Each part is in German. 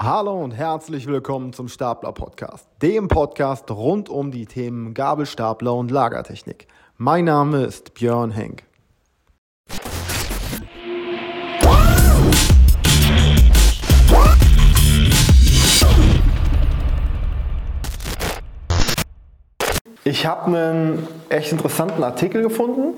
Hallo und herzlich willkommen zum Stapler Podcast, dem Podcast rund um die Themen Gabelstapler und Lagertechnik. Mein Name ist Björn Henk. Ich habe einen echt interessanten Artikel gefunden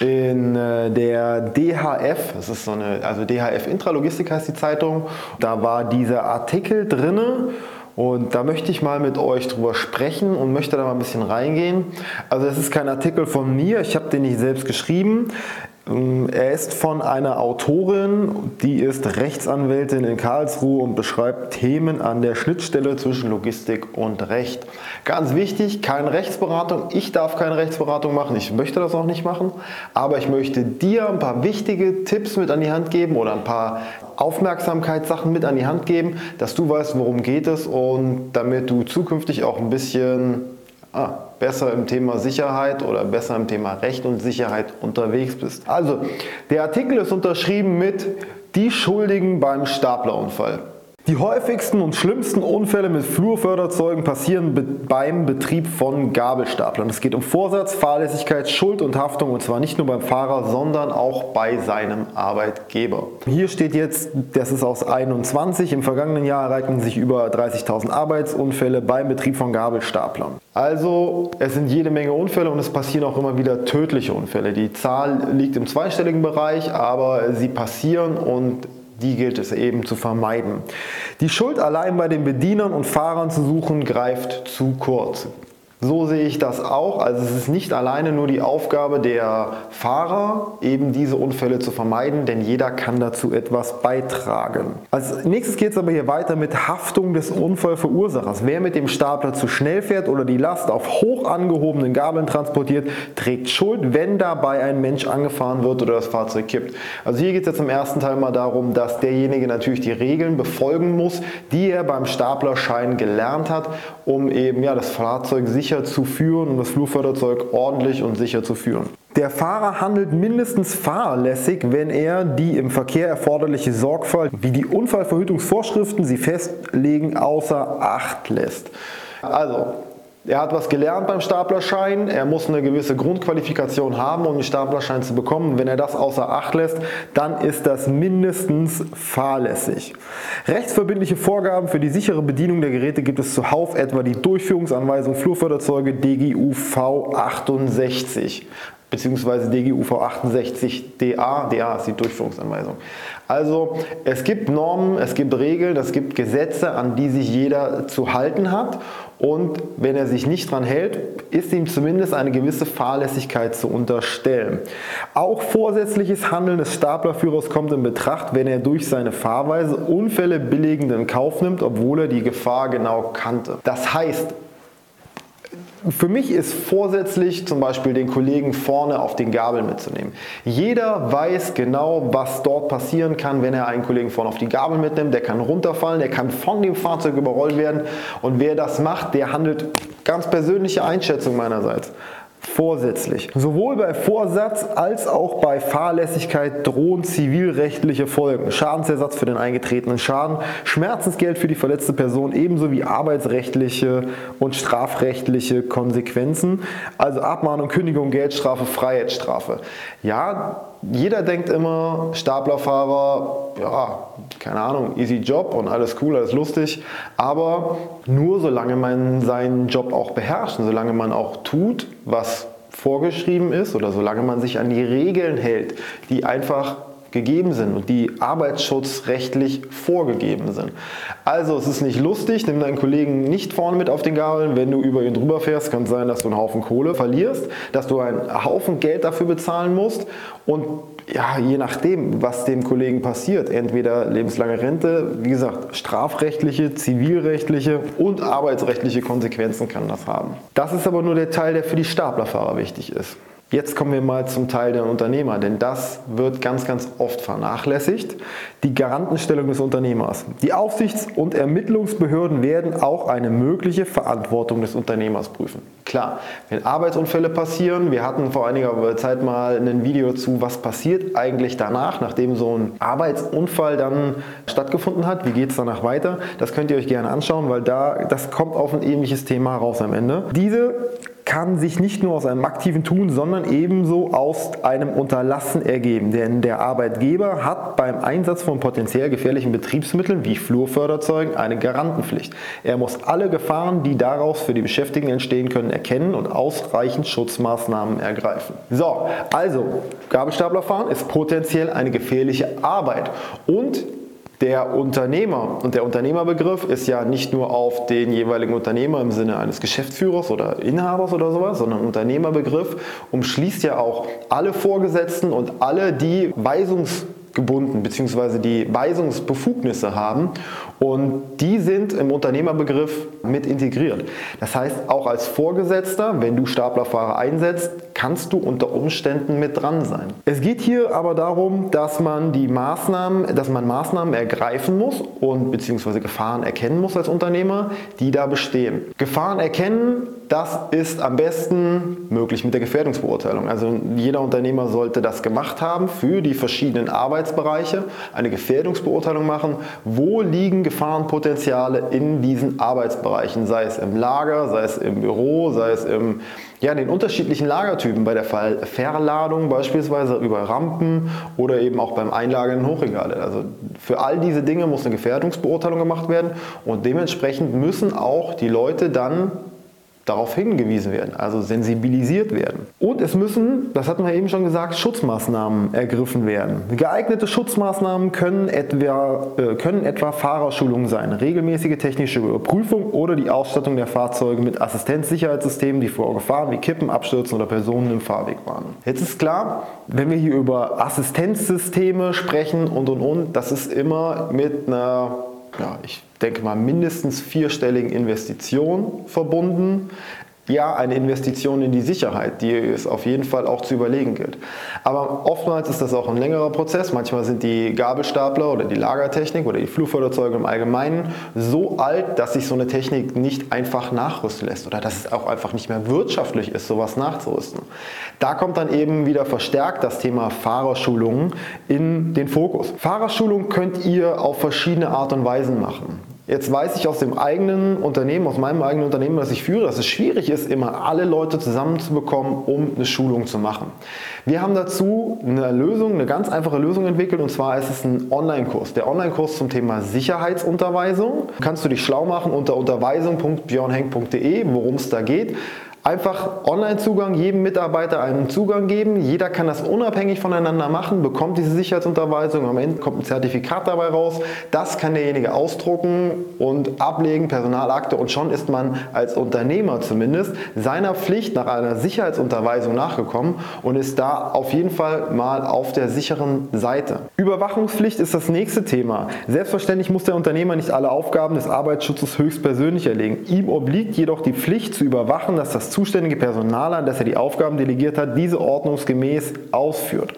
in äh, der DHF, das ist so eine, also DHF Intralogistik heißt die Zeitung, da war dieser Artikel drinne und da möchte ich mal mit euch drüber sprechen und möchte da mal ein bisschen reingehen. Also es ist kein Artikel von mir, ich habe den nicht selbst geschrieben. Ähm, er ist von einer Autorin, die ist Rechtsanwältin in Karlsruhe und beschreibt Themen an der Schnittstelle zwischen Logistik und Recht. Ganz wichtig, keine Rechtsberatung. Ich darf keine Rechtsberatung machen, ich möchte das auch nicht machen, aber ich möchte dir ein paar wichtige Tipps mit an die Hand geben oder ein paar Aufmerksamkeitssachen mit an die Hand geben, dass du weißt, worum geht es und damit du zukünftig auch ein bisschen ah, besser im Thema Sicherheit oder besser im Thema Recht und Sicherheit unterwegs bist. Also, der Artikel ist unterschrieben mit Die Schuldigen beim Staplerunfall. Die häufigsten und schlimmsten Unfälle mit Flurförderzeugen passieren beim Betrieb von Gabelstaplern. Es geht um Vorsatz, Fahrlässigkeit, Schuld und Haftung und zwar nicht nur beim Fahrer, sondern auch bei seinem Arbeitgeber. Hier steht jetzt, das ist aus 21, im vergangenen Jahr ereigneten sich über 30.000 Arbeitsunfälle beim Betrieb von Gabelstaplern. Also es sind jede Menge Unfälle und es passieren auch immer wieder tödliche Unfälle. Die Zahl liegt im zweistelligen Bereich, aber sie passieren und die gilt es eben zu vermeiden. Die Schuld allein bei den Bedienern und Fahrern zu suchen, greift zu kurz. So sehe ich das auch. Also es ist nicht alleine nur die Aufgabe der Fahrer, eben diese Unfälle zu vermeiden, denn jeder kann dazu etwas beitragen. Als nächstes geht es aber hier weiter mit Haftung des Unfallverursachers. Wer mit dem Stapler zu schnell fährt oder die Last auf hoch angehobenen Gabeln transportiert, trägt Schuld, wenn dabei ein Mensch angefahren wird oder das Fahrzeug kippt. Also hier geht es jetzt im ersten Teil mal darum, dass derjenige natürlich die Regeln befolgen muss, die er beim Staplerschein gelernt hat, um eben ja, das Fahrzeug sicher zu führen und das Flurförderzeug ordentlich und sicher zu führen. Der Fahrer handelt mindestens fahrlässig, wenn er die im Verkehr erforderliche Sorgfalt, wie die Unfallverhütungsvorschriften sie festlegen, außer Acht lässt. Also, er hat was gelernt beim Staplerschein, er muss eine gewisse Grundqualifikation haben, um den Staplerschein zu bekommen. Wenn er das außer Acht lässt, dann ist das mindestens fahrlässig. Rechtsverbindliche Vorgaben für die sichere Bedienung der Geräte gibt es zuhauf, etwa die Durchführungsanweisung Flurförderzeuge DGUV 68 beziehungsweise DGUV 68 DA, DA ist die Durchführungsanweisung. Also es gibt Normen, es gibt Regeln, es gibt Gesetze, an die sich jeder zu halten hat und wenn er sich nicht dran hält, ist ihm zumindest eine gewisse Fahrlässigkeit zu unterstellen. Auch vorsätzliches Handeln des Staplerführers kommt in Betracht, wenn er durch seine Fahrweise Unfälle billigend in Kauf nimmt, obwohl er die Gefahr genau kannte. Das heißt, für mich ist vorsätzlich zum Beispiel den Kollegen vorne auf den Gabel mitzunehmen. Jeder weiß genau, was dort passieren kann, wenn er einen Kollegen vorne auf die Gabel mitnimmt. Der kann runterfallen, der kann von dem Fahrzeug überrollt werden. Und wer das macht, der handelt ganz persönliche Einschätzung meinerseits vorsätzlich. Sowohl bei Vorsatz als auch bei Fahrlässigkeit drohen zivilrechtliche Folgen. Schadensersatz für den eingetretenen Schaden, Schmerzensgeld für die verletzte Person ebenso wie arbeitsrechtliche und strafrechtliche Konsequenzen. Also Abmahnung, Kündigung, Geldstrafe, Freiheitsstrafe. Ja, jeder denkt immer, Staplerfahrer, ja, keine Ahnung, easy Job und alles cool, alles lustig. Aber nur solange man seinen Job auch beherrscht und solange man auch tut, was vorgeschrieben ist oder solange man sich an die Regeln hält, die einfach gegeben sind und die arbeitsschutzrechtlich vorgegeben sind. Also es ist nicht lustig, nimm deinen Kollegen nicht vorne mit auf den Gabeln. Wenn du über ihn drüber fährst, kann es sein, dass du einen Haufen Kohle verlierst, dass du einen Haufen Geld dafür bezahlen musst und ja, je nachdem, was dem Kollegen passiert, entweder lebenslange Rente, wie gesagt, strafrechtliche, zivilrechtliche und arbeitsrechtliche Konsequenzen kann das haben. Das ist aber nur der Teil, der für die Staplerfahrer wichtig ist. Jetzt kommen wir mal zum Teil der Unternehmer, denn das wird ganz, ganz oft vernachlässigt. Die Garantenstellung des Unternehmers. Die Aufsichts- und Ermittlungsbehörden werden auch eine mögliche Verantwortung des Unternehmers prüfen. Klar, wenn Arbeitsunfälle passieren, wir hatten vor einiger Zeit mal ein Video zu, was passiert eigentlich danach, nachdem so ein Arbeitsunfall dann stattgefunden hat, wie geht es danach weiter, das könnt ihr euch gerne anschauen, weil da, das kommt auf ein ähnliches Thema raus am Ende. Diese kann sich nicht nur aus einem aktiven Tun, sondern ebenso aus einem Unterlassen ergeben. Denn der Arbeitgeber hat beim Einsatz von potenziell gefährlichen Betriebsmitteln wie Flurförderzeugen eine Garantenpflicht. Er muss alle Gefahren, die daraus für die Beschäftigten entstehen können, erkennen und ausreichend Schutzmaßnahmen ergreifen. So, also Gabelstaplerfahren ist potenziell eine gefährliche Arbeit und der Unternehmer und der Unternehmerbegriff ist ja nicht nur auf den jeweiligen Unternehmer im Sinne eines Geschäftsführers oder Inhabers oder sowas, sondern Unternehmerbegriff umschließt ja auch alle Vorgesetzten und alle, die Weisungs gebunden bzw. die Weisungsbefugnisse haben und die sind im Unternehmerbegriff mit integriert. Das heißt, auch als Vorgesetzter, wenn du Staplerfahrer einsetzt, kannst du unter Umständen mit dran sein. Es geht hier aber darum, dass man die Maßnahmen, dass man Maßnahmen ergreifen muss und bzw. Gefahren erkennen muss als Unternehmer, die da bestehen. Gefahren erkennen, das ist am besten möglich mit der Gefährdungsbeurteilung. Also jeder Unternehmer sollte das gemacht haben für die verschiedenen Arbeitsbereiche, eine Gefährdungsbeurteilung machen, wo liegen Gefahrenpotenziale in diesen Arbeitsbereichen, sei es im Lager, sei es im Büro, sei es im, ja, in den unterschiedlichen Lagertypen, bei der Verladung beispielsweise über Rampen oder eben auch beim Einlagern in Hochregale. Also für all diese Dinge muss eine Gefährdungsbeurteilung gemacht werden und dementsprechend müssen auch die Leute dann darauf hingewiesen werden, also sensibilisiert werden. Und es müssen, das hatten wir eben schon gesagt, Schutzmaßnahmen ergriffen werden. Geeignete Schutzmaßnahmen können etwa, äh, können etwa Fahrerschulungen sein, regelmäßige technische Überprüfung oder die Ausstattung der Fahrzeuge mit Assistenzsicherheitssystemen, die vor Gefahren wie Kippen, Abstürzen oder Personen im Fahrweg warnen. Jetzt ist klar, wenn wir hier über Assistenzsysteme sprechen und und und, das ist immer mit einer ja, ich denke mal, mindestens vierstelligen Investitionen verbunden ja eine Investition in die Sicherheit, die es auf jeden Fall auch zu überlegen gilt. Aber oftmals ist das auch ein längerer Prozess. Manchmal sind die Gabelstapler oder die Lagertechnik oder die Flugförderzeuge im Allgemeinen so alt, dass sich so eine Technik nicht einfach nachrüsten lässt oder dass es auch einfach nicht mehr wirtschaftlich ist, sowas nachzurüsten. Da kommt dann eben wieder verstärkt das Thema Fahrerschulungen in den Fokus. Fahrerschulung könnt ihr auf verschiedene Art und Weisen machen. Jetzt weiß ich aus dem eigenen Unternehmen, aus meinem eigenen Unternehmen, das ich führe, dass es schwierig ist, immer alle Leute zusammenzubekommen, um eine Schulung zu machen. Wir haben dazu eine Lösung, eine ganz einfache Lösung entwickelt und zwar ist es ein Online-Kurs. Der Online-Kurs zum Thema Sicherheitsunterweisung. Kannst du dich schlau machen unter unterweisung.björnhenk.de, worum es da geht. Einfach Online-Zugang, jedem Mitarbeiter einen Zugang geben. Jeder kann das unabhängig voneinander machen, bekommt diese Sicherheitsunterweisung. Am Ende kommt ein Zertifikat dabei raus. Das kann derjenige ausdrucken und ablegen, Personalakte. Und schon ist man als Unternehmer zumindest seiner Pflicht nach einer Sicherheitsunterweisung nachgekommen und ist da auf jeden Fall mal auf der sicheren Seite. Überwachungspflicht ist das nächste Thema. Selbstverständlich muss der Unternehmer nicht alle Aufgaben des Arbeitsschutzes höchstpersönlich erlegen. Ihm obliegt jedoch die Pflicht zu überwachen, dass das zuständige Personal an das er die Aufgaben delegiert hat, diese ordnungsgemäß ausführt.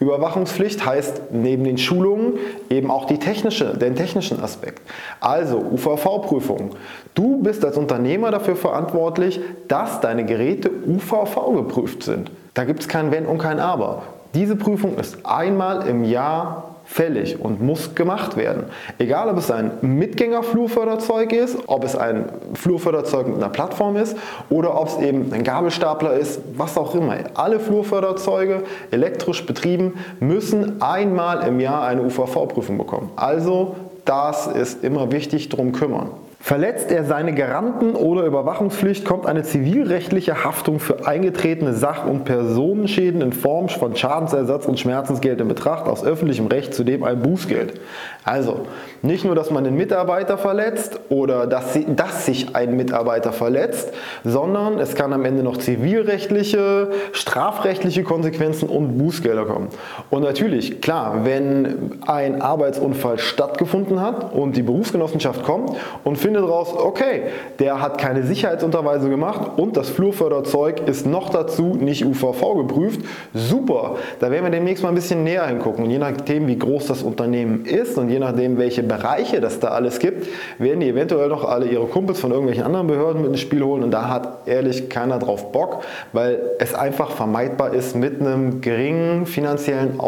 Überwachungspflicht heißt neben den Schulungen eben auch technische, den technischen Aspekt. Also UVV-Prüfung. Du bist als Unternehmer dafür verantwortlich, dass deine Geräte UVV geprüft sind. Da gibt es kein Wenn und kein Aber. Diese Prüfung ist einmal im Jahr fällig und muss gemacht werden. Egal, ob es ein Mitgängerflurförderzeug ist, ob es ein Flurförderzeug mit einer Plattform ist oder ob es eben ein Gabelstapler ist, was auch immer. Alle Flurförderzeuge, elektrisch betrieben, müssen einmal im Jahr eine UVV-Prüfung bekommen. Also das ist immer wichtig, darum kümmern. Verletzt er seine Garanten- oder Überwachungspflicht, kommt eine zivilrechtliche Haftung für eingetretene Sach- und Personenschäden in Form von Schadensersatz und Schmerzensgeld in Betracht aus öffentlichem Recht, zudem ein Bußgeld. Also nicht nur, dass man einen Mitarbeiter verletzt oder dass, dass sich ein Mitarbeiter verletzt, sondern es kann am Ende noch zivilrechtliche, strafrechtliche Konsequenzen und Bußgelder kommen. Und natürlich, klar, wenn ein Arbeitsunfall stattgefunden hat und die Berufsgenossenschaft kommt und findet, findet raus, okay, der hat keine Sicherheitsunterweisung gemacht und das Flurförderzeug ist noch dazu nicht UVV geprüft. Super, da werden wir demnächst mal ein bisschen näher hingucken. Und je nachdem, wie groß das Unternehmen ist und je nachdem, welche Bereiche das da alles gibt, werden die eventuell noch alle ihre Kumpels von irgendwelchen anderen Behörden mit ins Spiel holen. Und da hat ehrlich keiner drauf Bock, weil es einfach vermeidbar ist mit einem geringen finanziellen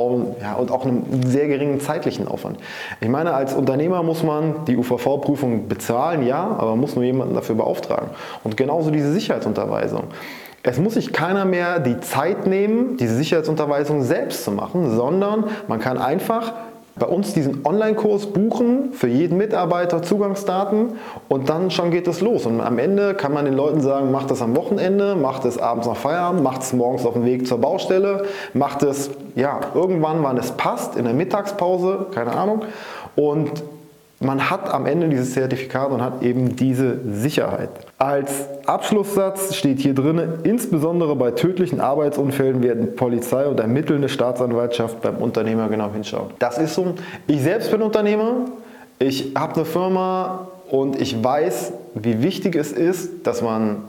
ja, und auch einem sehr geringen zeitlichen Aufwand. Ich meine, als Unternehmer muss man die UVV-Prüfung bezahlen, ja, aber man muss nur jemanden dafür beauftragen. Und genauso diese Sicherheitsunterweisung. Es muss sich keiner mehr die Zeit nehmen, diese Sicherheitsunterweisung selbst zu machen, sondern man kann einfach bei uns diesen Online-Kurs buchen, für jeden Mitarbeiter Zugangsdaten und dann schon geht es los. Und am Ende kann man den Leuten sagen, macht es am Wochenende, macht es abends nach Feierabend, macht es morgens auf dem Weg zur Baustelle, macht es ja, irgendwann, wann es passt, in der Mittagspause, keine Ahnung. Und man hat am Ende dieses Zertifikat und hat eben diese Sicherheit. Als Abschlusssatz steht hier drin, insbesondere bei tödlichen Arbeitsunfällen werden Polizei und ermittelnde Staatsanwaltschaft beim Unternehmer genau hinschauen. Das ist so. Ich selbst bin Unternehmer, ich habe eine Firma und ich weiß, wie wichtig es ist, dass man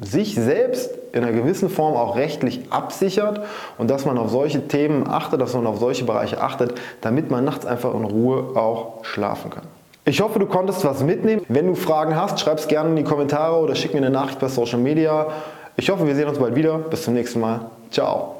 sich selbst in einer gewissen Form auch rechtlich absichert und dass man auf solche Themen achtet, dass man auf solche Bereiche achtet, damit man nachts einfach in Ruhe auch schlafen kann. Ich hoffe, du konntest was mitnehmen. Wenn du Fragen hast, schreib es gerne in die Kommentare oder schick mir eine Nachricht per Social Media. Ich hoffe, wir sehen uns bald wieder. Bis zum nächsten Mal. Ciao.